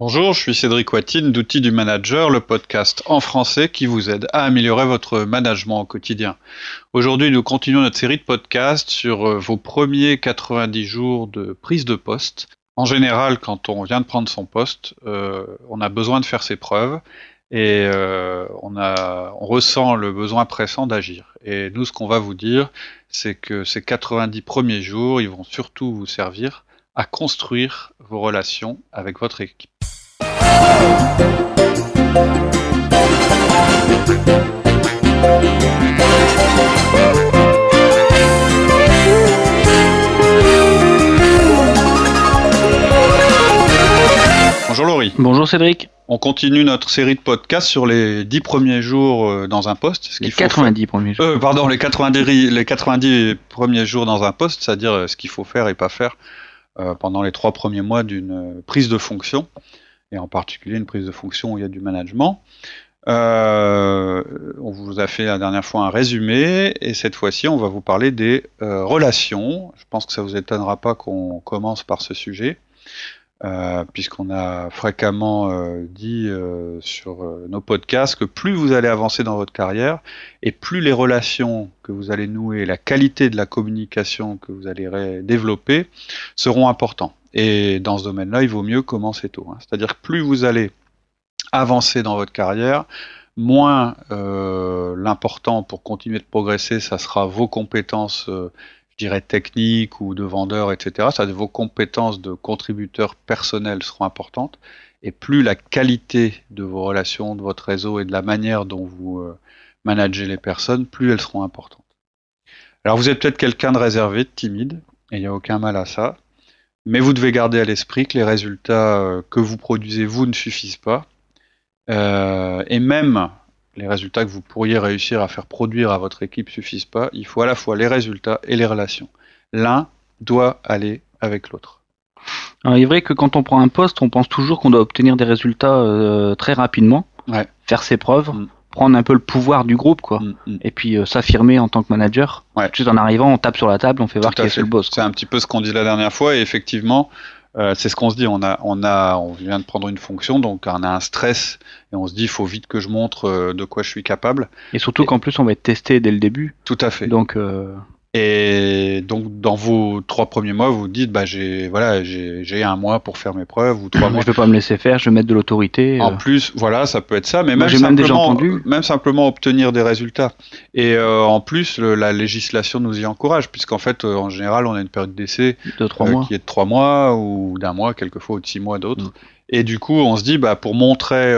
Bonjour, je suis Cédric Watine d'Outils du Manager, le podcast en français qui vous aide à améliorer votre management au quotidien. Aujourd'hui, nous continuons notre série de podcasts sur euh, vos premiers 90 jours de prise de poste. En général, quand on vient de prendre son poste, euh, on a besoin de faire ses preuves et euh, on, on ressent le besoin pressant d'agir. Et nous, ce qu'on va vous dire, c'est que ces 90 premiers jours, ils vont surtout vous servir à construire vos relations avec votre équipe. Bonjour Laurie. Bonjour Cédric. On continue notre série de podcasts sur les 10 premiers jours euh, dans un poste. Ce les 90 premiers jours. Euh, pardon, les 90, les 90 premiers jours dans un poste, c'est-à-dire euh, ce qu'il faut faire et pas faire pendant les trois premiers mois d'une prise de fonction et en particulier une prise de fonction où il y a du management. Euh, on vous a fait la dernière fois un résumé et cette fois-ci on va vous parler des euh, relations. Je pense que ça vous étonnera pas qu'on commence par ce sujet. Euh, puisqu'on a fréquemment dit sur nos podcasts que plus vous allez avancer dans votre carrière et plus les relations que vous allez nouer, la qualité de la communication que vous allez développer seront importants. Et dans ce domaine-là, il vaut mieux commencer tôt. Hein. C'est-à-dire que plus vous allez avancer dans votre carrière, moins euh, l'important pour continuer de progresser, ça sera vos compétences, euh, je dirais, techniques ou de vendeur, etc. Ça, vos compétences de contributeur personnel seront importantes. Et plus la qualité de vos relations, de votre réseau et de la manière dont vous euh, managez les personnes, plus elles seront importantes. Alors vous êtes peut-être quelqu'un de réservé, de timide, et il n'y a aucun mal à ça. Mais vous devez garder à l'esprit que les résultats euh, que vous produisez, vous, ne suffisent pas. Euh, et même les résultats que vous pourriez réussir à faire produire à votre équipe ne suffisent pas. Il faut à la fois les résultats et les relations. L'un doit aller avec l'autre. il est vrai que quand on prend un poste, on pense toujours qu'on doit obtenir des résultats euh, très rapidement, faire ses preuves. Mm prendre un peu le pouvoir du groupe, quoi. Mm, mm. Et puis euh, s'affirmer en tant que manager. Ouais. Juste en arrivant, on tape sur la table, on fait voir qui est le boss. C'est un petit peu ce qu'on dit la dernière fois, et effectivement, euh, c'est ce qu'on se dit. On a, on a, on vient de prendre une fonction, donc on a un stress, et on se dit, il faut vite que je montre euh, de quoi je suis capable. Et surtout qu'en plus, on va être testé dès le début. Tout à fait. Donc. Et donc dans vos trois premiers mois, vous dites bah j'ai voilà j'ai un mois pour faire mes preuves ou trois mois. Je vais pas me laisser faire, je vais mettre de l'autorité. En euh. plus, voilà, ça peut être ça, mais même simplement, même, simplement obtenir des résultats. Et euh, en plus, la législation nous y encourage, puisqu'en fait, euh, en général, on a une période d'essai de mois. qui est de trois mois ou d'un mois, quelquefois ou de six mois d'autres. Mm. Et du coup, on se dit, bah, pour montrer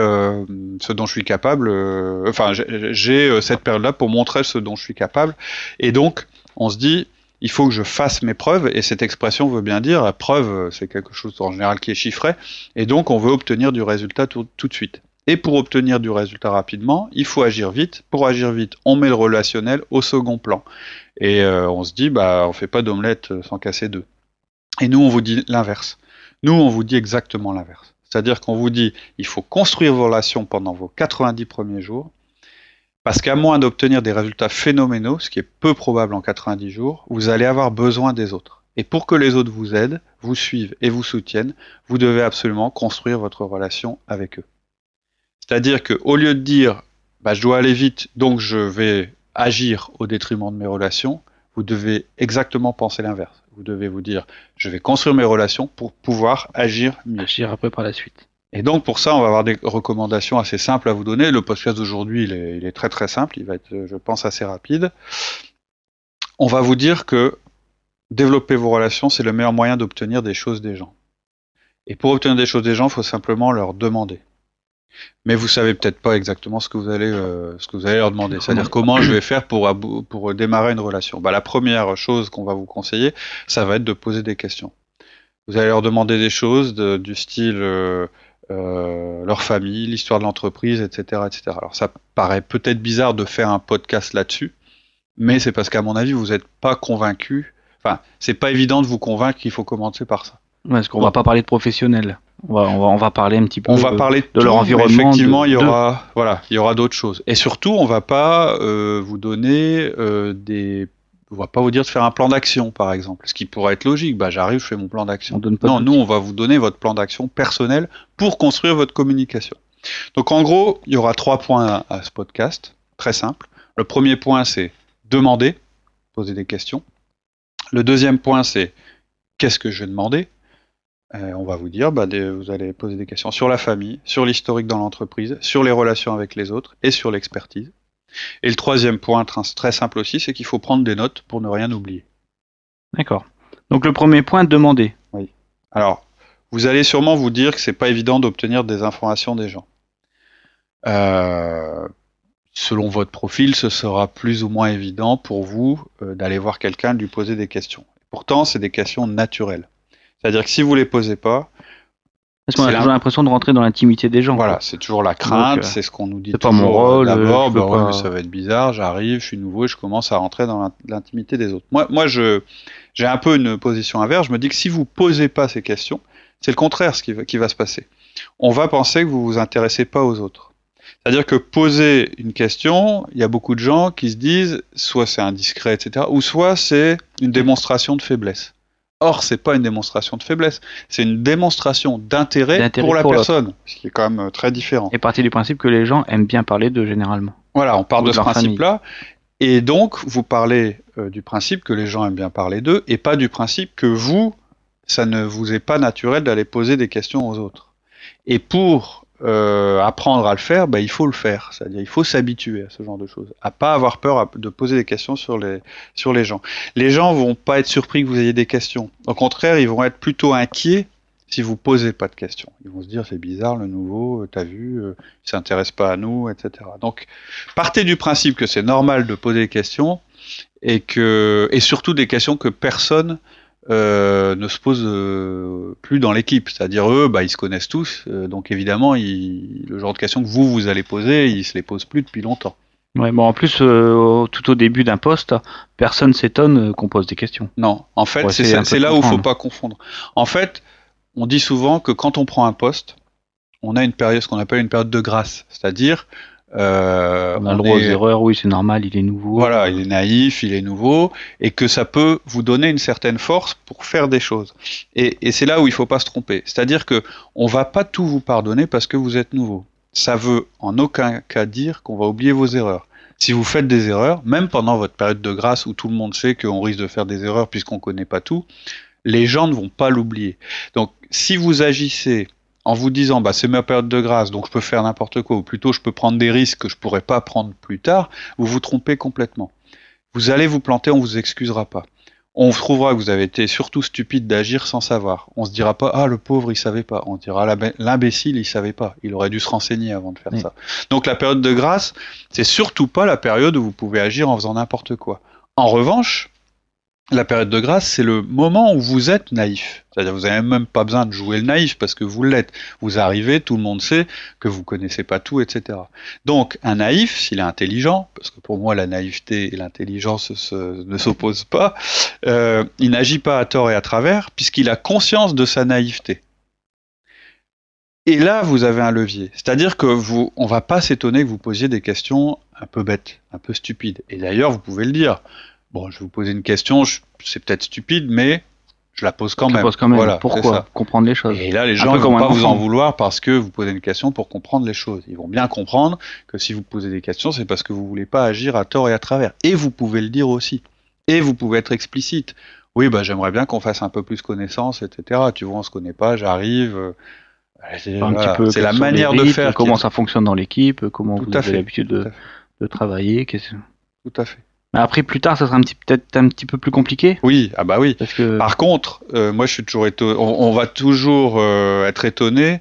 ce dont je suis capable, enfin, j'ai cette période-là pour montrer ce dont je suis capable. Et donc, on se dit, il faut que je fasse mes preuves, et cette expression veut bien dire, preuve, c'est quelque chose en général qui est chiffré, et donc on veut obtenir du résultat tout, de suite. Et pour obtenir du résultat rapidement, il faut agir vite. Pour agir vite, on met le relationnel au second plan. Et euh, on se dit, bah, on fait pas d'omelette sans casser deux. Et nous, on vous dit l'inverse. Nous, on vous dit exactement l'inverse. C'est-à-dire qu'on vous dit, il faut construire vos relations pendant vos 90 premiers jours, parce qu'à moins d'obtenir des résultats phénoménaux, ce qui est peu probable en 90 jours, vous allez avoir besoin des autres. Et pour que les autres vous aident, vous suivent et vous soutiennent, vous devez absolument construire votre relation avec eux. C'est-à-dire qu'au lieu de dire bah, je dois aller vite, donc je vais agir au détriment de mes relations, vous devez exactement penser l'inverse. Vous devez vous dire je vais construire mes relations pour pouvoir agir mieux. Agir après par la suite. Et donc pour ça, on va avoir des recommandations assez simples à vous donner. Le podcast d'aujourd'hui, il est, très très simple, il va être, je pense, assez rapide. On va vous dire que développer vos relations, c'est le meilleur moyen d'obtenir des choses des gens. Et pour obtenir des choses des gens, il faut simplement leur demander. Mais vous savez peut-être pas exactement ce que vous allez, euh, ce que vous allez leur demander. C'est-à-dire comment je vais faire pour, pour démarrer une relation. Bah, la première chose qu'on va vous conseiller, ça va être de poser des questions. Vous allez leur demander des choses du style euh, euh, leur famille, l'histoire de l'entreprise, etc., etc. Alors ça paraît peut-être bizarre de faire un podcast là-dessus, mais c'est parce qu'à mon avis, vous n'êtes pas convaincu. Enfin, c'est pas évident de vous convaincre qu'il faut commencer par ça. Parce qu'on va pas parler de professionnels. On va, on va, on va parler un petit peu. On va parler de, leur environnement. Effectivement, il y aura, voilà, il y aura d'autres choses. Et surtout, on va pas euh, vous donner euh, des On va pas vous dire de faire un plan d'action, par exemple. Ce qui pourrait être logique. Bah, j'arrive, je fais mon plan d'action. Non, nous, on va vous donner votre plan d'action personnel pour construire votre communication. Donc, en gros, il y aura trois points à ce podcast. Très simple. Le premier point, c'est demander, poser des questions. Le deuxième point, c'est qu'est-ce que je vais demander? Euh, On va vous dire, bah, vous allez poser des questions sur la famille, sur l'historique dans l'entreprise, sur les relations avec les autres et sur l'expertise. Et le troisième point, très simple aussi, c'est qu'il faut prendre des notes pour ne rien oublier. D'accord. Donc le premier point, demander. Oui. Alors, vous allez sûrement vous dire que c'est pas évident d'obtenir des informations des gens. Euh, selon votre profil, ce sera plus ou moins évident pour vous euh, d'aller voir quelqu'un, de lui poser des questions. Pourtant, c'est des questions naturelles. C'est-à-dire que si vous les posez pas, parce qu'on a toujours l'impression de rentrer dans l'intimité des gens. Voilà, c'est toujours la crainte, euh, c'est ce qu'on nous dit. C'est pas mon rôle. D'abord, bah ça va être bizarre. J'arrive, je suis nouveau, et je commence à rentrer dans l'intimité des autres. Moi, moi, je j'ai un peu une position inverse. Je me dis que si vous posez pas ces questions, c'est le contraire ce qui va, qui va se passer. On va penser que vous vous intéressez pas aux autres. C'est-à-dire que poser une question, il y a beaucoup de gens qui se disent soit c'est indiscret, etc., ou soit c'est une démonstration de faiblesse. Or, c'est pas une démonstration de faiblesse, c'est une démonstration d'intérêt pour la personne, ce qui est quand même euh, très différent. Et partie du principe que les gens aiment bien parler d'eux généralement. Voilà, on part de, ce principe-là. Et donc, vous parlez euh, du principe que les gens aiment bien parler d'eux, et pas du principe que vous, ça ne vous est pas naturel d'aller poser des questions aux autres. Et pour euh, apprendre à le faire, bah, il faut le faire. C'est-à-dire, il faut s'habituer à ce genre de choses, à pas avoir peur de poser des questions sur les sur les gens. Les gens vont pas être surpris que vous ayez des questions. Au contraire, ils vont être plutôt inquiets si vous posez pas de questions. Ils vont se dire c'est bizarre le nouveau, euh, t'as vu, euh, il s'intéresse pas à nous, etc. Donc, partez du principe que c'est normal de poser des questions et que et surtout des questions que personne euh, ne se posent euh, plus dans l'équipe. C'est-à-dire eux, bah, ils se connaissent tous, euh, donc évidemment, le genre de questions que vous vous allez poser, ils se les posent plus depuis longtemps. Ouais, bon, en plus, tout au début d'un poste, personne s'étonne qu'on pose des questions. Non, en fait, c'est là où il faut pas confondre. En fait, on dit souvent que quand on prend un poste, on a une période, ce qu'on appelle une période de grâce, c'est-à-dire euh, on a le droit aux erreurs, oui, c'est normal, il est nouveau. Voilà, il est naïf, il est nouveau, et que ça peut vous donner une certaine force pour faire des choses. Et, et c'est là où il faut pas se tromper. C'est-à-dire que on va pas tout vous pardonner parce que vous êtes nouveau. Ça veut en aucun cas dire qu'on va oublier vos erreurs. Si vous faites des erreurs, même pendant votre période de grâce où tout le monde sait qu'on risque de faire des erreurs puisqu'on connaît pas tout, les gens ne vont pas l'oublier. Donc, si vous agissez en vous disant bah c'est ma période de grâce donc je peux faire n'importe quoi ou plutôt je peux prendre des risques que je pourrais pas prendre plus tard, vous vous trompez complètement. Vous allez vous planter, on vous excusera pas. On trouvera que vous avez été surtout stupide d'agir sans savoir. On se dira pas ah le pauvre il savait pas. On dira l'imbécile il savait pas. Il aurait dû se renseigner avant de faire ça. Donc la période de grâce c'est surtout pas la période où vous pouvez agir en faisant n'importe quoi. En revanche, la période de grâce, c'est le moment où vous êtes naïf. C'est-à-dire, vous n'avez même pas besoin de jouer le naïf parce que vous l'êtes. Vous arrivez, tout le monde sait que vous connaissez pas tout, etc. Donc, un naïf, s'il est intelligent, parce que pour moi, la naïveté et l'intelligence ne s'opposent pas, euh, il n'agit pas à tort et à travers puisqu'il a conscience de sa naïveté. Et là, vous avez un levier. C'est-à-dire que vous, on va pas s'étonner que vous posiez des questions un peu bêtes, un peu stupides. Et d'ailleurs, vous pouvez le dire. Bon, je vais vous poser une question, c'est peut-être stupide, mais je la pose quand même. Pose quand même. Voilà, Pourquoi Comprendre les choses? Et là, les gens ne vont pas vous en vouloir parce que vous posez une question pour comprendre les choses. Ils vont bien comprendre que si vous posez des questions, c'est parce que vous voulez pas agir à tort et à travers. Et vous pouvez le dire aussi. Et vous pouvez être explicite. Oui, bah j'aimerais bien qu'on fasse un peu plus connaissance, etc. Tu vois, on se connaît pas, j'arrive. Euh, c'est la manière de faire. Comment ça fonctionne dans l'équipe, comment vous avez l'habitude de, de travailler. Tout à fait. Après, plus tard, ça sera peut-être un petit peu plus compliqué. Oui, ah bah oui. Parce que... Par contre, euh, moi, je suis toujours étonné. On, va toujours euh, être étonné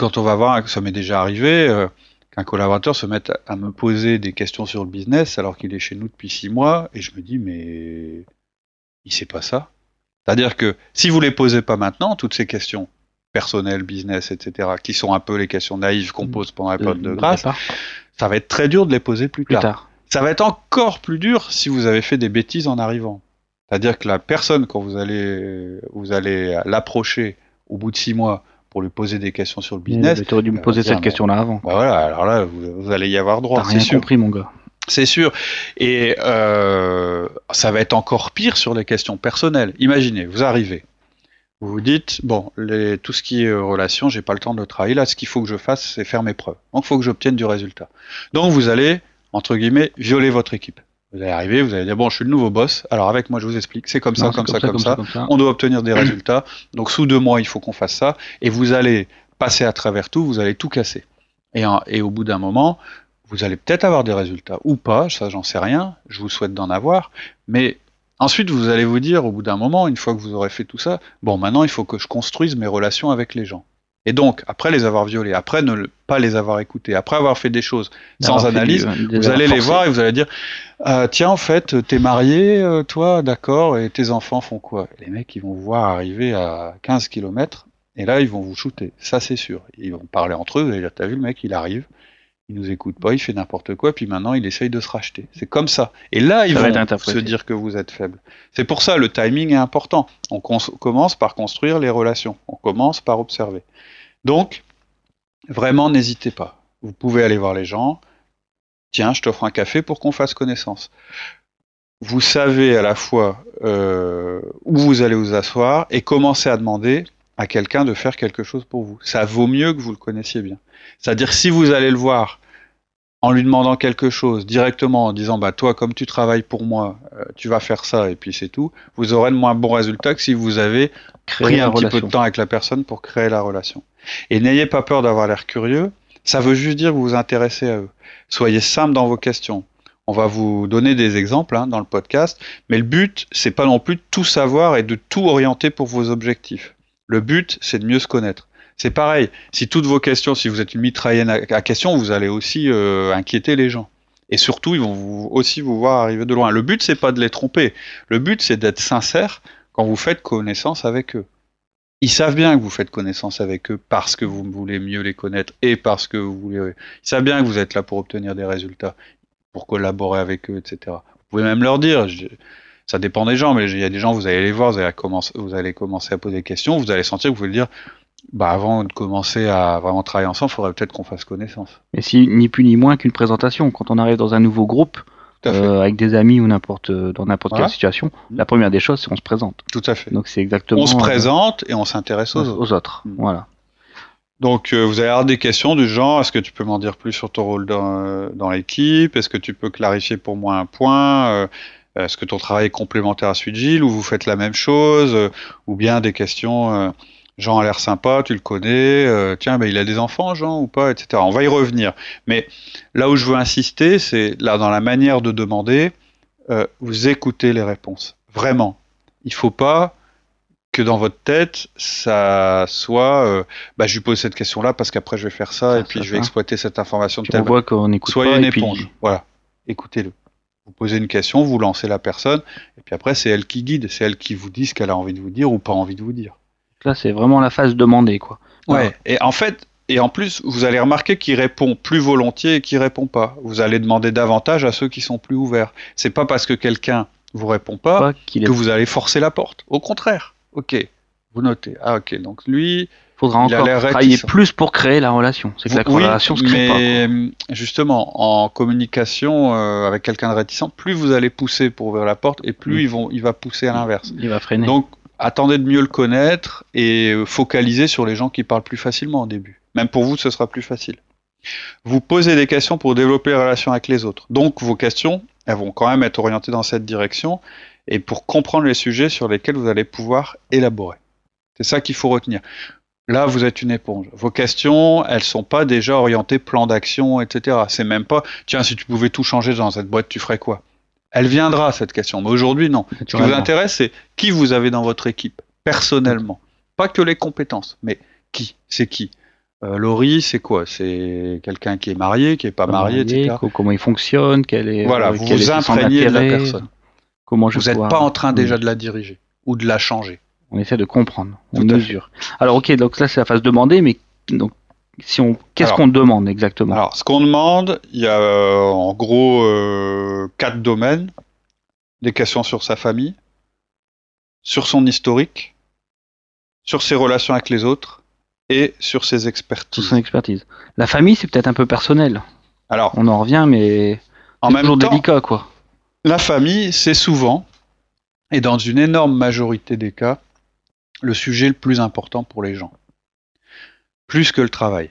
quand on va voir, ça m'est déjà arrivé, euh, qu'un collaborateur se mette à me poser des questions sur le business alors qu'il est chez nous depuis six mois, et je me dis, mais il sait pas ça. C'est-à-dire que si vous les posez pas maintenant, toutes ces questions personnelles, business, etc., qui sont un peu les questions naïves qu'on pose pendant la période de grâce, ça va être très dur de les poser plus, plus tard. Ça va être encore plus dur si vous avez fait des bêtises en arrivant. C'est-à-dire que la personne, quand vous allez, vous allez l'approcher au bout de six mois pour lui poser des questions sur le business. Tu aurais dû me poser cette question-là avant. Bah voilà, alors là, vous, allez y avoir droit. T'as rien compris, mon gars. C'est sûr. Et euh, ça va être encore pire sur les questions personnelles. Imaginez, vous arrivez, vous vous dites, bon, les, tout ce qui est euh, relation, j'ai pas le temps de le travailler. Là, ce qu'il faut que je fasse, c'est faire mes preuves. Donc, il faut que j'obtienne du résultat. Donc, vous allez, entre guillemets, violer votre équipe. Vous allez arriver, vous allez dire, bon, je suis le nouveau boss, alors avec moi, je vous explique, c'est comme, ça, comme, ça, comme, ça, on doit obtenir des résultats, donc sous deux mois, il faut qu'on fasse ça, et vous allez passer à travers tout, vous allez tout casser. Et, et au bout d'un moment, vous allez peut-être avoir des résultats ou pas, ça j'en sais rien, je vous souhaite d'en avoir, mais ensuite vous allez vous dire au bout d'un moment, une fois que vous aurez fait tout ça, bon maintenant il faut que je construise mes relations avec les gens. Et donc, après les avoir violés, après ne pas les avoir écoutés, après avoir fait des choses sans analyse, vous allez les voir et vous allez dire euh, Tiens, en fait, t'es marié, euh, toi, d'accord, et tes enfants font quoi? Les mecs, ils vont vous voir arriver à 15 km, et là, ils vont vous shooter, ça c'est sûr. Ils vont parler entre eux, vous allez dire T'as vu le mec, il arrive, il nous écoute pas, il fait n'importe quoi, puis maintenant il essaye de se racheter. C'est comme ça. Et là, ils vont se dire que vous êtes faible. C'est pour ça le timing est important. On commence par construire les relations. On commence par observer. Donc, vraiment, n'hésitez pas. Vous pouvez aller voir les gens. Tiens, je t'offre un café pour qu'on fasse connaissance. Vous savez à la fois euh, où vous allez vous asseoir et commencer à demander à quelqu'un de faire quelque chose pour vous. Ça vaut mieux que vous le connaissiez bien. C'est-à-dire si vous allez le voir en lui demandant quelque chose directement, en disant bah toi comme tu travailles pour moi, euh, tu vas faire ça et puis c'est tout, vous aurez de moins bons résultats que si vous avez pris un petit peu de temps avec la personne pour créer la relation. Et n'ayez pas peur d'avoir l'air curieux. Ça veut juste dire que vous vous intéressez à eux. Soyez simple dans vos questions. On va vous donner des exemples hein, dans le podcast, mais le but c'est pas non plus de tout savoir et de tout orienter pour vos objectifs. Le but, c'est de mieux se connaître. C'est pareil, si toutes vos questions, si vous êtes une mitraillenne à, questions, vous allez aussi euh, inquiéter les gens. Et surtout, ils vont aussi vous voir arriver de loin. Le but, c'est pas de les tromper. Le but, c'est d'être sincère quand vous faites connaissance avec eux. Ils savent bien que vous faites connaissance avec eux parce que vous voulez mieux les connaître et parce que vous voulez. Ils savent bien que vous êtes là pour obtenir des résultats, pour collaborer avec eux, etc. Vous pouvez même leur dire ça dépend des gens, mais il y a des gens, vous allez les voir, vous allez commencer, vous allez commencer à poser des questions, vous allez sentir que vous pouvez dire, bah avant de commencer à vraiment travailler ensemble, il faudrait peut-être qu'on fasse connaissance. Mais si ni plus ni moins qu'une présentation, quand on arrive dans un nouveau groupe, euh, avec des amis ou n'importe dans n'importe quelle situation, mmh. la première des choses, c'est qu'on se présente. Tout à fait. Donc c'est exactement. On se présente et on s'intéresse aux, aux, autres. Mmh. Voilà. Donc euh, vous allez avoir des questions du genre est-ce que tu peux m'en dire plus sur ton rôle dans, dans l'équipe? Est-ce que tu peux clarifier pour moi un point? Euh, est-ce que ton travail est complémentaire à celui de Gilles ou vous faites la même chose euh, Ou bien des questions, euh, Jean a l'air sympa, tu le connais, euh, tiens, mais il a des enfants, Jean, ou pas, etc. On va y revenir. Mais là où je veux insister, c'est là dans la manière de demander, vous écoutez les réponses. Vraiment. Il ne faut pas que dans votre tête, ça soit, bah, je lui pose cette question-là parce qu'après je vais faire ça, et puis je vais exploiter cette information de telle manière. Soyez une éponge. Voilà. Écoutez-le. Vous posez une question, vous lancez la personne, et puis après, c'est elle qui guide, c'est elle qui vous dit ce qu'elle a envie de vous dire ou pas envie de vous dire. Là, c'est vraiment la phase demandée, quoi. Ouais, et en fait, et en plus, vous allez remarquer qu'il répond plus volontiers et qu'il répond pas. Vous allez demander davantage à ceux qui sont plus ouverts. C'est pas parce que quelqu'un vous répond pas, que vous allez forcer la porte. Au contraire. Ok, vous notez. Ah ok, donc lui, faudra encore travailler plus pour créer la relation. C'est que la relation se crée mais pas. Justement, en communication euh, avec quelqu'un de réticent, plus vous allez pousser pour ouvrir la porte, et plus il va pousser à l'inverse. Il va freiner. Donc, attendez de mieux le connaître et euh, focalisez sur les gens qui parlent plus facilement au début. Même pour vous, ce sera plus facile. Vous posez des questions pour développer la relation avec les autres. Donc, vos questions, elles vont quand même être orientées dans cette direction et pour comprendre les sujets sur lesquels vous allez pouvoir élaborer. C'est ça qu'il faut retenir. Là, vous êtes une éponge. Vos questions, elles sont pas déjà orientées plan d'action, etc. C'est même pas, tiens, si tu pouvais tout changer dans cette boîte, tu ferais quoi? Elle viendra, cette question. Mais aujourd'hui, non. Ce qui vous intéresse, c'est qui vous avez dans votre équipe, personnellement. Pas que les compétences, mais qui? C'est qui? Euh, Laurie, c'est quoi? C'est quelqu'un qui est marié, qui est pas, marié, etc. Comment il fonctionne Quel est Voilà, euh, vous vous imprégnez de la personne. Comment je vous n'êtes pas en train déjà de la diriger ou de la changer. On essaie de comprendre, on mesure. Alors ok, donc là c'est la phase demander, mais donc si on, qu'est-ce qu'on demande exactement? Alors ce qu'on demande, il y a euh, en gros euh, quatre domaines des questions sur sa famille, sur son historique, sur ses relations avec les autres et sur ses expertises. Sur son expertise. La famille, c'est peut-être un peu personnel. Alors, on en revient, mais En même temps, délicat, quoi. La famille, c'est souvent, et dans une énorme majorité des cas, le sujet le plus important pour les gens. Plus que le travail.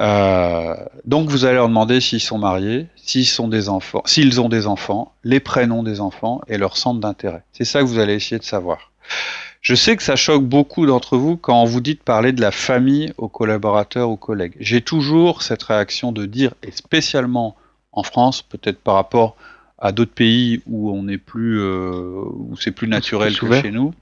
Euh, donc vous allez leur demander s'ils sont mariés, s'ils sont des enfants, s'ils ont des enfants, les prénoms des enfants et leur centre d'intérêt. C'est ça que vous allez essayer de savoir. Je sais que ça choque beaucoup d'entre vous quand on vous dit de parler de la famille aux collaborateurs, aux collègues. J'ai toujours cette réaction de dire, et spécialement en France, peut-être par rapport à d'autres pays où on est plus, euh, où c'est plus naturel que chez nous.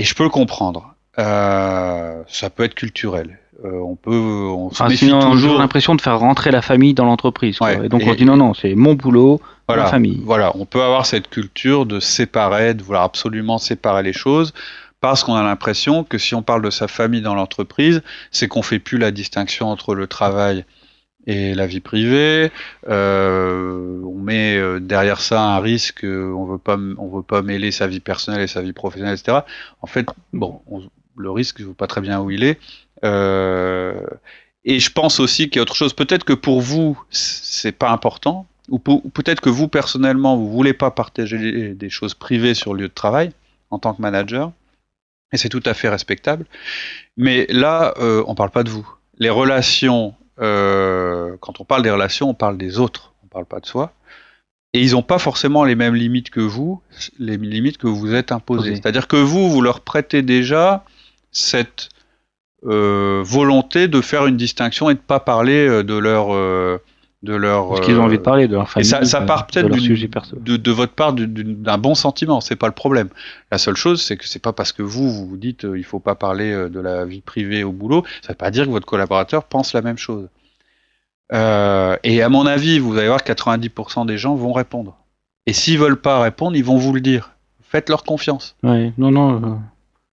Et je peux le comprendre. Euh, ça peut être culturel. Euh, on peut, on se sinon, toujours l'impression de faire rentrer la famille dans l'entreprise. et donc on dit non, non, c'est mon boulot, voilà, ma famille. Voilà, on peut avoir cette culture de séparer, de vouloir absolument séparer les choses, parce qu'on a l'impression que si on parle de sa famille dans l'entreprise, c'est qu'on fait plus la distinction entre le travail et la vie privée. Euh, on met euh, derrière ça un risque. On veut pas, on veut pas mêler sa vie personnelle et sa vie professionnelle, etc. En fait, bon, le risque, je ne sais pas très bien où il est. Euh, et je pense aussi qu'il y a autre chose. Peut-être que pour vous, c'est pas important, ou, peut-être que vous personnellement, vous voulez pas partager des choses privées sur le lieu de travail en tant que manager, et c'est tout à fait respectable. Mais là, euh, on parle pas de vous. Les relations, euh, quand on parle des relations, on parle des autres, on parle pas de soi. Et ils n'ont pas forcément les mêmes limites que vous, les limites que vous vous êtes imposées. C'est-à-dire que vous, vous leur prêtez déjà cette euh, volonté de faire une distinction et de pas parler euh, de leur de leur parce qu'ils ont envie de parler de leur famille. Et ça, ça part peut-être de, de, votre part d'un bon sentiment, c'est pas le problème. La seule chose, c'est que c'est pas parce que vous vous, vous dites il faut pas parler de la vie privée au boulot, ça veut pas dire que votre collaborateur pense la même chose. Euh, et à mon avis, vous allez voir 90% des gens vont répondre. Et s'ils veulent pas répondre, ils vont vous le dire. Faites leur confiance. Oui, non, non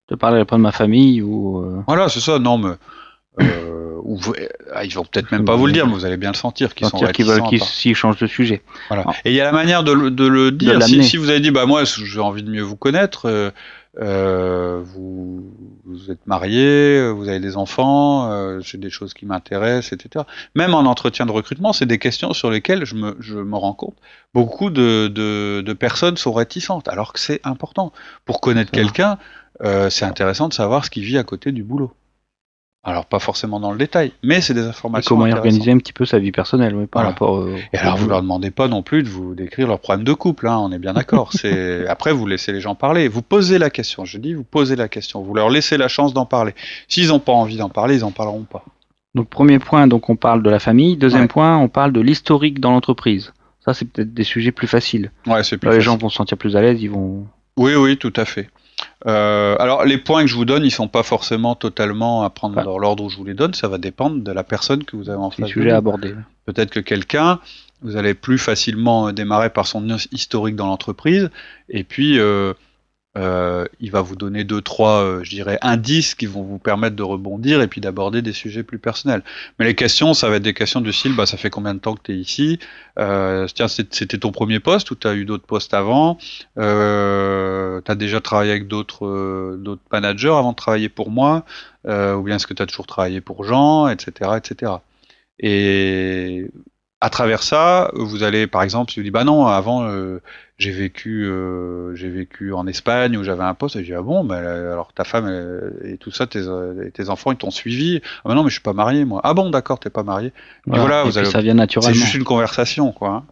de parler pas de ma famille ou. Euh, voilà, c'est ça. Non, mais euh, ou ah, ils vont peut-être même pas vous le dire, mais vous allez bien le sentir qu'ils sont qu'ils veulent qu'ils s'ils changent de sujet. Voilà. Et il y a la manière de, le dire. si, si, vous avez dit, bah moi, j'ai envie de mieux vous connaître. Euh, euh, vous, vous, êtes marié, vous avez des enfants, euh, j'ai des choses qui m'intéressent, etc. Même en entretien de recrutement, c'est des questions sur lesquelles je me, je me rends compte. Beaucoup de, de, de personnes sont réticentes, alors que c'est important. Pour connaître quelqu'un, euh, c'est intéressant de savoir ce qui vit à côté du boulot. Alors pas forcément dans le détail, mais c'est des informations. comment organiser un petit peu sa vie personnelle, oui, par rapport. Et alors vous leur demandez pas non plus de vous décrire leurs problèmes de couple, hein, on est bien d'accord. c'est après vous laissez les gens parler, vous posez la question. Je dis vous posez la question, vous leur laissez la chance d'en parler. S'ils n'ont pas envie d'en parler, ils en parleront pas. Donc premier point, donc on parle de la famille. Deuxième point, on parle de l'historique dans l'entreprise. Ça c'est peut-être des sujets plus faciles. Ouais, c'est plus. les gens vont se sentir plus à l'aise, ils vont. Oui, oui, tout à fait. Euh, alors, les points que je vous donne, ils sont pas forcément totalement à prendre dans l'ordre où je vous les donne. Ça va dépendre de la personne que vous avez en face. sujet abordé. Peut-être que quelqu'un, vous allez plus facilement démarrer par son historique dans l'entreprise, et puis euh, euh, il va vous donner deux, trois, euh, je dirais, indices qui vont vous permettre de rebondir et puis d'aborder des sujets plus personnels. Mais les questions, ça va être des questions du style, bah, ça fait combien de temps que tu es ici? Euh, Tiens, c'était ton premier poste ou tu as eu d'autres postes avant? Euh, Tu as déjà travaillé avec d'autres d'autres managers avant de travailler pour moi? Ou bien est-ce que tu as toujours travaillé pour Jean, etc., etc. Et à travers ça, vous allez, par exemple, si vous dites, bah non, avant, euh, j'ai vécu, euh, j'ai vécu en Espagne où j'avais un poste, et je dis, ah bon, bah, alors ta femme et tout ça, tes, tes enfants, ils t'ont suivi. Ah bah non, mais je suis pas marié, moi. Ah bon, d'accord, t'es pas marié. Voilà, vous allez, ça vient naturellement. C'est juste une conversation, quoi. Hein.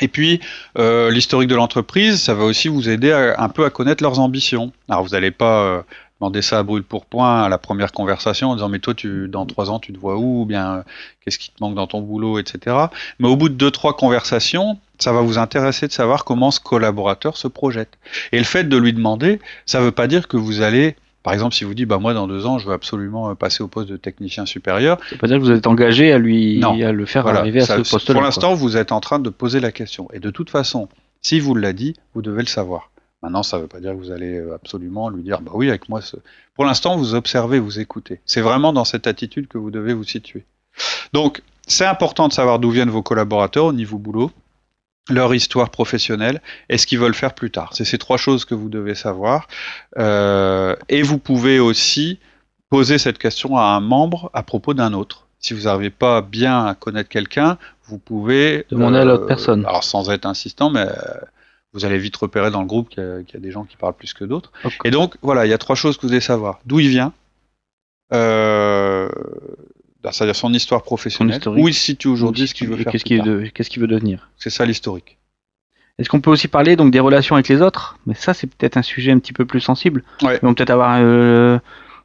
Et puis, euh, l'historique de l'entreprise, ça va aussi vous aider un peu à connaître leurs ambitions. Alors, vous n'allez pas demander ça à brûle pour point à la première conversation en disant mais toi tu dans trois ans tu te vois où? Ou bien qu'est-ce qui te manque dans ton boulot etc mais au bout de deux trois conversations ça va vous intéresser de savoir comment ce collaborateur se projette et le fait de lui demander ça veut pas dire que vous allez par exemple, si vous dites, bah moi dans deux ans, je veux absolument passer au poste de technicien supérieur. Ça veut pas dire que vous êtes engagé à lui, à le faire arriver à ce poste-là. Pour l'instant, vous êtes en train de poser la question. Et de toute façon, si vous l'a dit, vous devez le savoir. Maintenant, ça ne veut pas dire que vous allez euh, absolument lui dire, bah oui, avec moi. Pour l'instant, vous observez, vous écoutez. C'est vraiment dans cette attitude que vous devez vous situer. Donc, c'est important de savoir d'où viennent vos collaborateurs au niveau boulot, leur histoire professionnelle et ce qu'ils veulent faire plus tard. C'est ces trois choses que vous devez savoir. Euh, et vous pouvez aussi poser cette question à un membre à propos d'un autre. Si vous n'arrivez pas bien à connaître quelqu'un, vous pouvez demander à l'autre personne. Alors sans être insistant, mais vous allez vite repérer dans le groupe qu'il y, a des gens qui parlent plus que d'autres. Et donc voilà, il y a trois choses que vous devez savoir d'où il vient, euh, bah, c'est-à-dire son histoire professionnelle, où il se situe aujourd'hui, ce qu'il veut faire. Qu'est-ce qu'il veut devenir C'est ça l'historique. Est-ce qu'on peut aussi parler donc des relations avec les autres? Mais ça, c'est peut-être un sujet un petit peu plus sensible. Ouais. Vont peut-être avoir euh,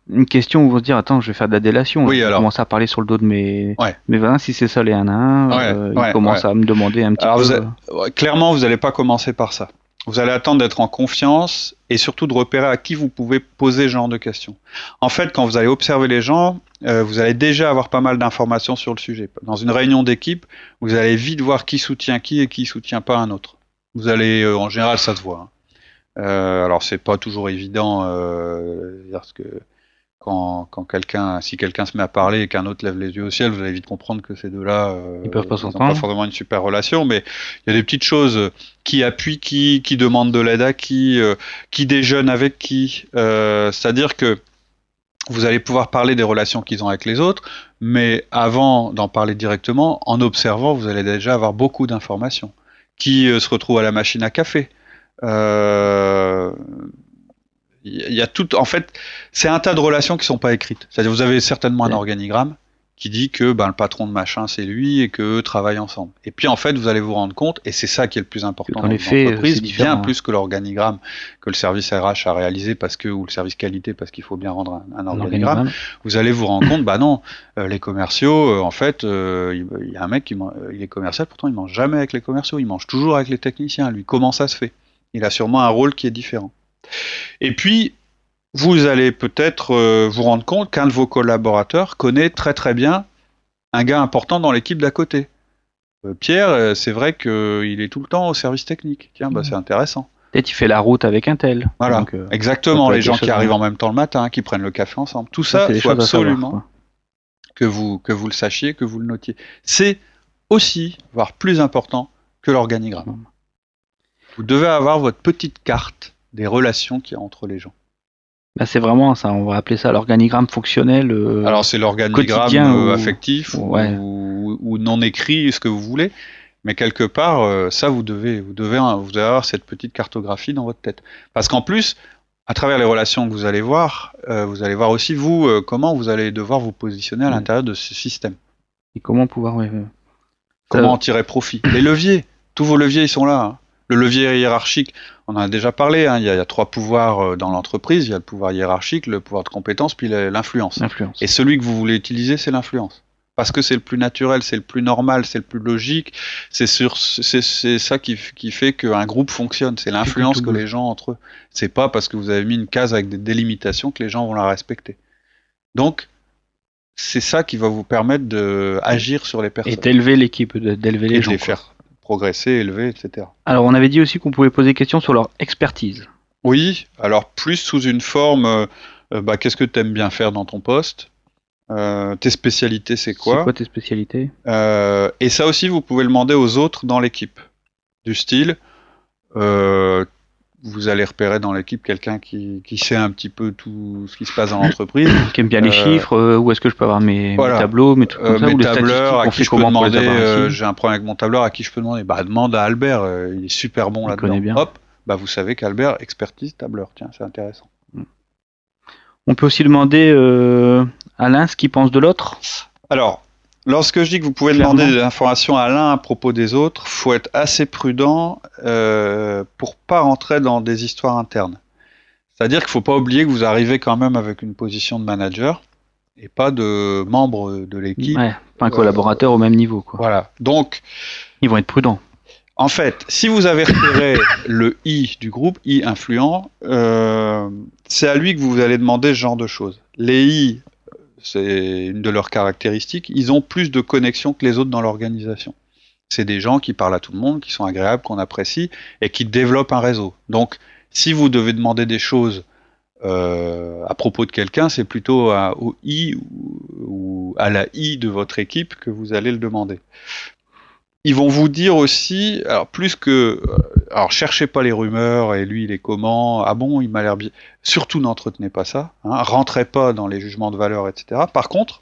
une question où vont se dire attends, je vais faire de la délation. Oui, alors. Commencer à parler sur le dos de mes. Ouais. Mais voilà, si c'est ça les 1 à 1, euh, ils commencent à me demander un petit peu. Clairement, vous n'allez pas commencer par ça. Vous allez attendre d'être en confiance et surtout de repérer à qui vous pouvez poser ce genre de questions. En fait, quand vous allez observer les gens, euh, vous allez déjà avoir pas mal d'informations sur le sujet. Dans une réunion d'équipe, vous allez vite voir qui soutient qui et qui soutient pas un autre. Vous allez, euh, en général, ça se voit. Hein. Euh, alors c'est pas toujours évident, euh, parce que quand, quand quelqu'un, si quelqu'un se met à parler et qu'un autre lève les yeux au ciel, vous allez vite comprendre que ces deux-là, euh, ils peuvent pas s'entendre. Pas forcément une super relation, mais il y a des petites choses qui appuient qui, qui demandent de l'aide à qui, euh, qui déjeunent avec qui. Euh, c'est-à-dire que vous allez pouvoir parler des relations qu'ils ont avec les autres, mais avant d'en parler directement, en observant, vous allez déjà avoir beaucoup d'informations. Qui se retrouve à la machine à café euh, il y a tout, en fait, c'est un tas de relations qui sont pas écrites. C'est-à-dire, vous avez certainement un organigramme qui dit que ben, le patron de machin c'est lui et qu'eux travaillent ensemble. Et puis en fait, vous allez vous rendre compte, et c'est ça qui est le plus important dans l'entreprise, bien plus que l'organigramme que le service RH a réalisé parce que ou le service qualité parce qu'il faut bien rendre un, organigramme, Vous allez vous rendre compte, bah non, euh, les commerciaux, euh, en fait, euh, il, y a un mec qui il est commercial, pourtant il mange jamais avec les commerciaux, il mange toujours avec les techniciens. Lui, comment ça se fait? Il a sûrement un rôle qui est différent. Et puis, vous allez peut-être euh, vous rendre compte qu'un de vos collaborateurs connaît très très bien un gars important dans l'équipe d'à côté. Euh, Pierre, euh, c'est vrai qu'il est tout le temps au service technique. Tiens, bah, c'est intéressant. Peut-être il fait la route avec un tel. Voilà, exactement. Les gens qui arrivent en même temps le matin, qui prennent le café ensemble. Tout ça, il faut absolument que vous, que vous le sachiez, que vous le notiez. C'est aussi, voire plus important que l'organigramme. Vous devez avoir votre petite carte des relations qu'il y a entre les gens. Bah c'est vraiment ça, on va appeler ça l'organigramme fonctionnel. Euh, Alors c'est l'organigramme euh, affectif ou, non écrit, ce que vous voulez, mais quelque part, euh, ça vous devez, vous devez, vous devez avoir cette petite cartographie dans votre tête. Parce qu'en plus, à travers les relations que vous allez voir, vous allez voir aussi vous comment vous allez devoir vous positionner à l'intérieur de ce système. Et comment pouvoir, comment en tirer profit. les leviers, tous vos leviers ils sont là. Hein. Le levier hiérarchique, on en a déjà parlé, hein, il, y a, trois pouvoirs euh, dans l'entreprise, il y a le pouvoir hiérarchique, le pouvoir de compétence, puis l'influence. Et celui que vous voulez utiliser, c'est l'influence. Parce que c'est le plus naturel, c'est le plus normal, c'est le plus logique, c'est ça qui, qui fait qu'un groupe fonctionne, c'est l'influence que les gens entre eux. C'est pas parce que vous avez mis une case avec des délimitations que les gens vont la respecter. Donc, c'est ça qui va vous permettre d'agir sur les personnes. Et d'élever l'équipe, d'élever les gens. les faire progresser, élever, etc. Alors on avait dit aussi qu'on pouvait poser des questions sur leur expertise. Oui, alors plus sous une forme, euh, euh, bah, qu'est-ce que tu aimes bien faire dans ton poste? Euh, Tes spécialités, c'est quoi? C'est quoi tes spécialités? Et ça aussi, vous pouvez le demander aux autres dans l'équipe. Du style, vous allez repérer dans l'équipe quelqu'un qui, qui, sait un petit peu tout ce qui se passe dans l'entreprise. qui aime bien les euh, chiffres, euh, où est-ce que je peux avoir mes, tableaux, mes trucs comme euh, ça, mes tableurs, à qui je peux demander, j'ai un problème avec mon tableur, à qui je peux demander Bah demande à Albert, il est super bon là-dedans. Hop, bah vous savez qu'Albert expertise tableur, tiens, c'est intéressant. Hmm. On peut aussi demander à l'un ce qu'il pense de l'autre Alors, Lorsque je dis que vous pouvez demander des informations à l'un à propos des autres, faut être assez prudent euh, pour pas rentrer dans des histoires internes. C'est-à-dire qu'il faut pas oublier que vous arrivez quand même avec une position de manager et pas de membre de l'équipe. Ouais, pas un collaborateur au même niveau. Quoi. Voilà. Donc, ils vont être prudents. En fait, si vous avez repéré le I du groupe, I influent, euh, c'est à lui que vous allez demander ce genre de choses. Les I c'est une de leurs caractéristiques, ils ont plus de connexions que les autres dans l'organisation. C'est des gens qui parlent à tout le monde, qui sont agréables, qu'on apprécie et qui développent un réseau. Donc, si vous devez demander des choses euh, à propos de quelqu'un, c'est plutôt au I ou, à la I de votre équipe que vous allez le demander ils vont vous dire aussi, alors plus que, euh, alors cherchez pas les rumeurs et lui il est comment, ah bon il m'a l'air bien, surtout n'entretenez pas ça, hein, rentrez pas dans les jugements de valeur, etc. Par contre,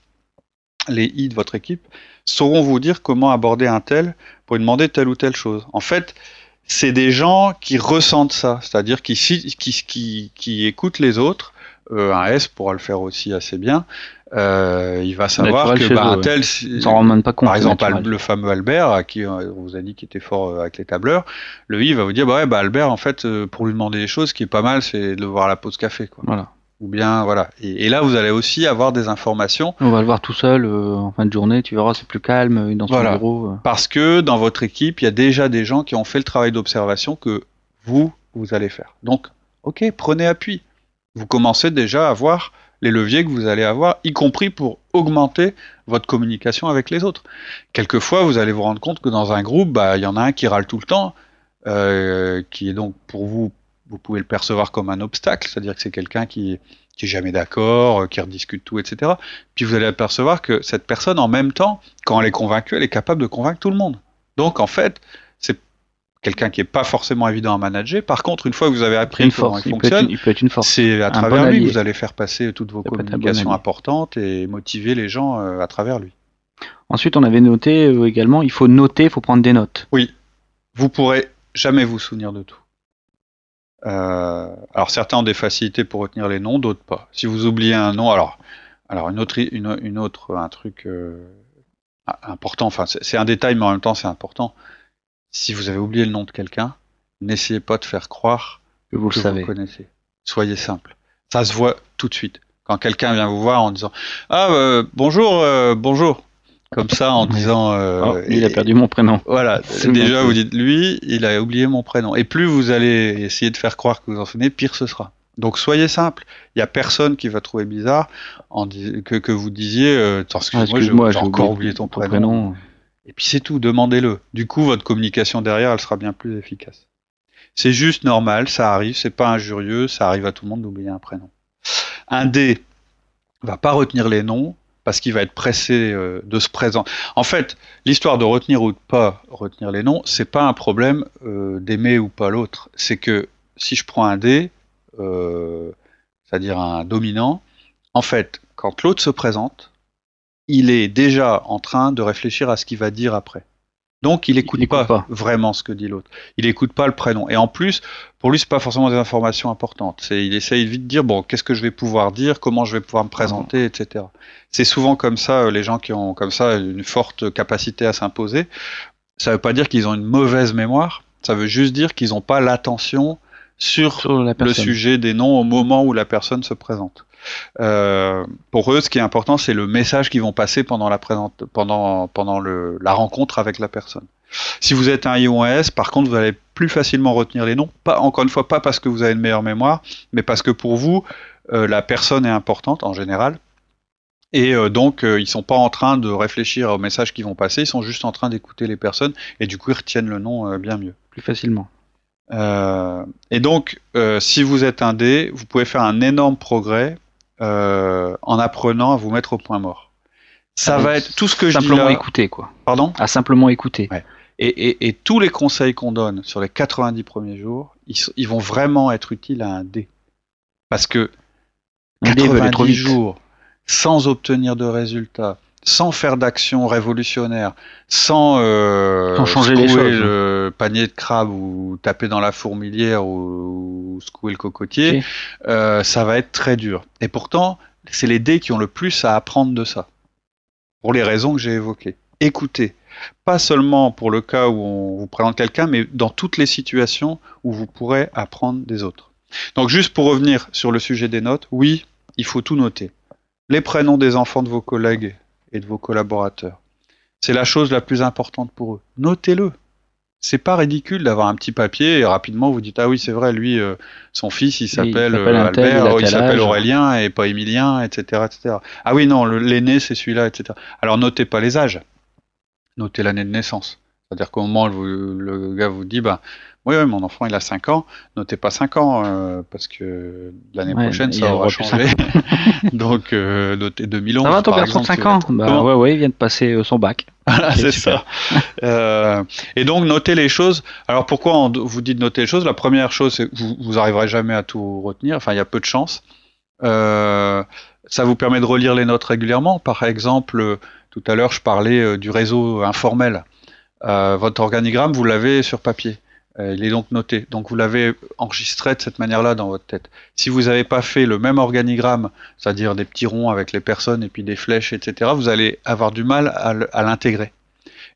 les I de votre équipe, sauront vous dire comment aborder un tel pour lui demander telle ou telle chose. En fait, c'est des gens qui ressentent ça, c'est-à-dire qui, qui, qui, écoutent les autres. Euh, un S pourra le faire aussi assez bien. Euh, il va savoir que bah, un tel, pas compte, par exemple le fameux Albert, à qui euh, on vous a dit qu'il était fort avec les tableurs, le I va vous dire bah ouais bah Albert en fait pour lui demander des choses, ce qui est pas mal, c'est de voir la pause café quoi. Voilà ou bien voilà. Et, là, vous allez aussi avoir des informations. On va le voir tout seul euh, en fin de journée. Tu verras, c'est plus calme dans son bureau. Euh. Parce que dans votre équipe, il y a déjà des gens qui ont fait le travail d'observation que vous vous allez faire. Donc, ok, prenez appui. Vous commencez déjà à voir les leviers que vous allez avoir, y compris pour augmenter votre communication avec les autres. Quelquefois, vous allez vous rendre compte que dans un groupe, bah, il y en a un qui râle tout le temps, qui est donc pour vous vous pouvez le percevoir comme un obstacle, c'est-à-dire que c'est quelqu'un qui, qui est jamais d'accord, euh, qui rediscute tout, etc. Puis vous allez apercevoir que cette personne, en même temps, quand elle est convaincue, elle est capable de convaincre tout le monde. Donc en fait, c'est quelqu'un qui n'est pas forcément évident à manager. Par contre, une fois que vous avez appris comment il, fonctionne, c'est à travers lui que vous allez faire passer toutes vos communications importantes et motiver les gens euh, à travers lui. Ensuite, on avait noté euh, également, il faut noter, il faut prendre des notes. Oui, vous pourrez jamais vous souvenir de tout. Euh, alors certains ont des facilités pour retenir les noms, d'autres pas. Si vous oubliez un nom, alors, alors une autre, une, autre, un truc euh, important. Enfin, c'est un détail, mais en même temps c'est important. Si vous avez oublié le nom de quelqu'un, n'essayez pas de faire croire que vous le savez. connaissez. Soyez simple. Ça se voit tout de suite. Quand quelqu'un vient vous voir en disant ah euh, bonjour bonjour comme ça en disant euh, oh, il a perdu mon prénom. Voilà, déjà vous dites lui, il a oublié mon prénom. Et plus vous allez essayer de faire croire que vous en souvenez, pire ce sera. Donc soyez simple. Il n'y a personne qui va trouver bizarre en que, que vous disiez euh, excuse-moi, j'ai encore oublié ton, prénom. Et puis c'est tout, demandez-le. Du coup, votre communication derrière, elle sera bien plus efficace. C'est juste normal, ça arrive, c'est pas injurieux, ça arrive à tout le monde d'oublier un prénom. Un D va pas retenir les noms, parce qu'il va être pressé euh, de se présenter. En fait, l'histoire de retenir ou de pas retenir les noms, c'est pas un problème euh, d'aimer ou pas l'autre. C'est que si je prends un dé, euh, c'est-à-dire un dominant, en fait, quand l'autre se présente, il est déjà en train de réfléchir à ce qu'il va dire après. Donc il écoute, pas, vraiment ce que dit l'autre. Il écoute pas le prénom. Et en plus, pour lui, c'est pas forcément des informations importantes. Il essaye vite de dire bon, qu'est-ce que je vais pouvoir dire, comment je vais pouvoir me présenter, etc. C'est souvent comme ça euh, les gens qui ont comme ça une forte capacité à s'imposer. Ça veut pas dire qu'ils ont une mauvaise mémoire. Ça veut juste dire qu'ils n'ont pas l'attention sur, le sujet des noms au moment où la personne se présente. Euh, pour eux, ce qui est important, c'est le message qu'ils vont passer pendant la présente, pendant pendant le, la rencontre avec la personne. Si vous êtes un I ou un S, par contre, vous allez plus facilement retenir les noms. Pas encore une fois, pas parce que vous avez une meilleure mémoire, mais parce que pour vous, euh, la personne est importante en général. Et euh, donc, ils sont pas en train de réfléchir au message qu'ils vont passer, ils sont juste en train d'écouter les personnes, et du coup, ils retiennent le nom bien mieux. Plus facilement. Et donc, si vous êtes un D, vous pouvez faire un énorme progrès euh, en apprenant à vous mettre au point mort. Ça va être tout ce que je dis Simplement écouter, quoi. Pardon? À simplement écouter. Et, tous les conseils qu'on donne sur les 90 premiers jours, ils, vont vraiment être utiles à un D. Parce que 90 jours sans obtenir de résultats, sans faire d'action révolutionnaire, sans, euh, changer les choses, le panier de crabe ou taper dans la fourmilière ou, secouer le cocotier, euh, ça va être très dur. Et pourtant, c'est les dés qui ont le plus à apprendre de ça, pour les raisons que j'ai évoquées. Écoutez, pas seulement pour le cas où on vous présente quelqu'un, mais dans toutes les situations où vous pourrez apprendre des autres. Donc juste pour revenir sur le sujet des notes, oui, il faut tout noter. Les prénoms des enfants de vos collègues et de vos collaborateurs. C'est la chose la plus importante pour eux. Notez-le. C'est pas ridicule d'avoir un petit papier et rapidement vous dites ah oui c'est vrai lui euh, son fils il s'appelle euh, Albert, il s'appelle Aurélien et pas Émilien etc etc. Ah oui non l'aîné c'est celui-là etc. Alors notez pas les âges, notez l'année de naissance. C'est-à-dire qu'au moment où le gars vous dit bah oui, oui, mon enfant, il a 5 ans. Notez pas 5 ans, euh, parce que l'année prochaine, ça aura changé. Donc, euh, notez 2011. Ça va, ton garçon de 5 ans Bah ouais, ouais, il vient de passer euh, son bac. Voilà, c'est ça. euh, et donc, notez les choses. Alors, pourquoi on vous dit de noter les choses? La première chose, c'est que vous, vous arriverez jamais à tout retenir. Enfin, il y a peu de chance. Ça vous permet de relire les notes régulièrement. Par exemple, tout à l'heure, je parlais du réseau informel. votre organigramme, vous l'avez sur papier. Il est donc noté. Donc vous l'avez enregistré de cette manière-là dans votre tête. Si vous n'avez pas fait le même organigramme, c'est-à-dire des petits ronds avec les personnes et puis des flèches, etc., vous allez avoir du mal à l'intégrer.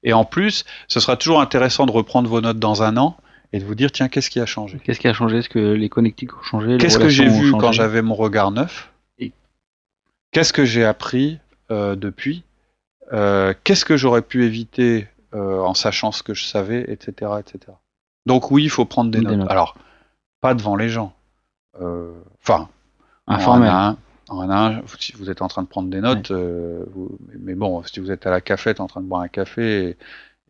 Et en plus, ce sera toujours intéressant de reprendre vos notes dans un an et de vous dire tiens qu'est-ce qui a changé? Qu'est-ce qui a changé? Est-ce que les connectiques ont changé? Qu'est-ce que j'ai vu quand j'avais mon regard neuf? Qu'est-ce que j'ai appris euh, depuis? Euh, Qu'est-ce que j'aurais pu éviter euh, en sachant ce que je savais, etc., etc. Donc oui, il faut prendre des, notes. Alors pas devant les gens. Enfin, informel. En un, si vous êtes en train de prendre des notes, mais bon, si vous êtes à la cafette en train de boire un café et,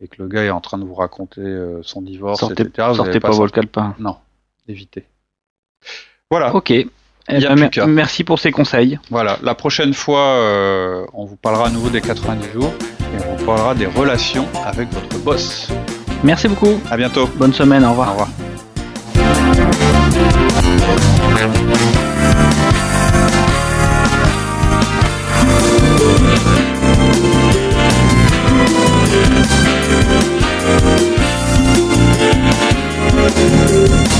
et que le gars est en train de vous raconter euh, son divorce, sortez, etc. sortez pas, votre calepin. Non, évitez. Voilà. Ok. Eh ben, merci pour ces conseils. Voilà. La prochaine fois, euh, on vous parlera à nouveau des 90 jours et on vous parlera des relations avec votre boss. Merci beaucoup. À bientôt. Bonne semaine. Au revoir. Au revoir. Thank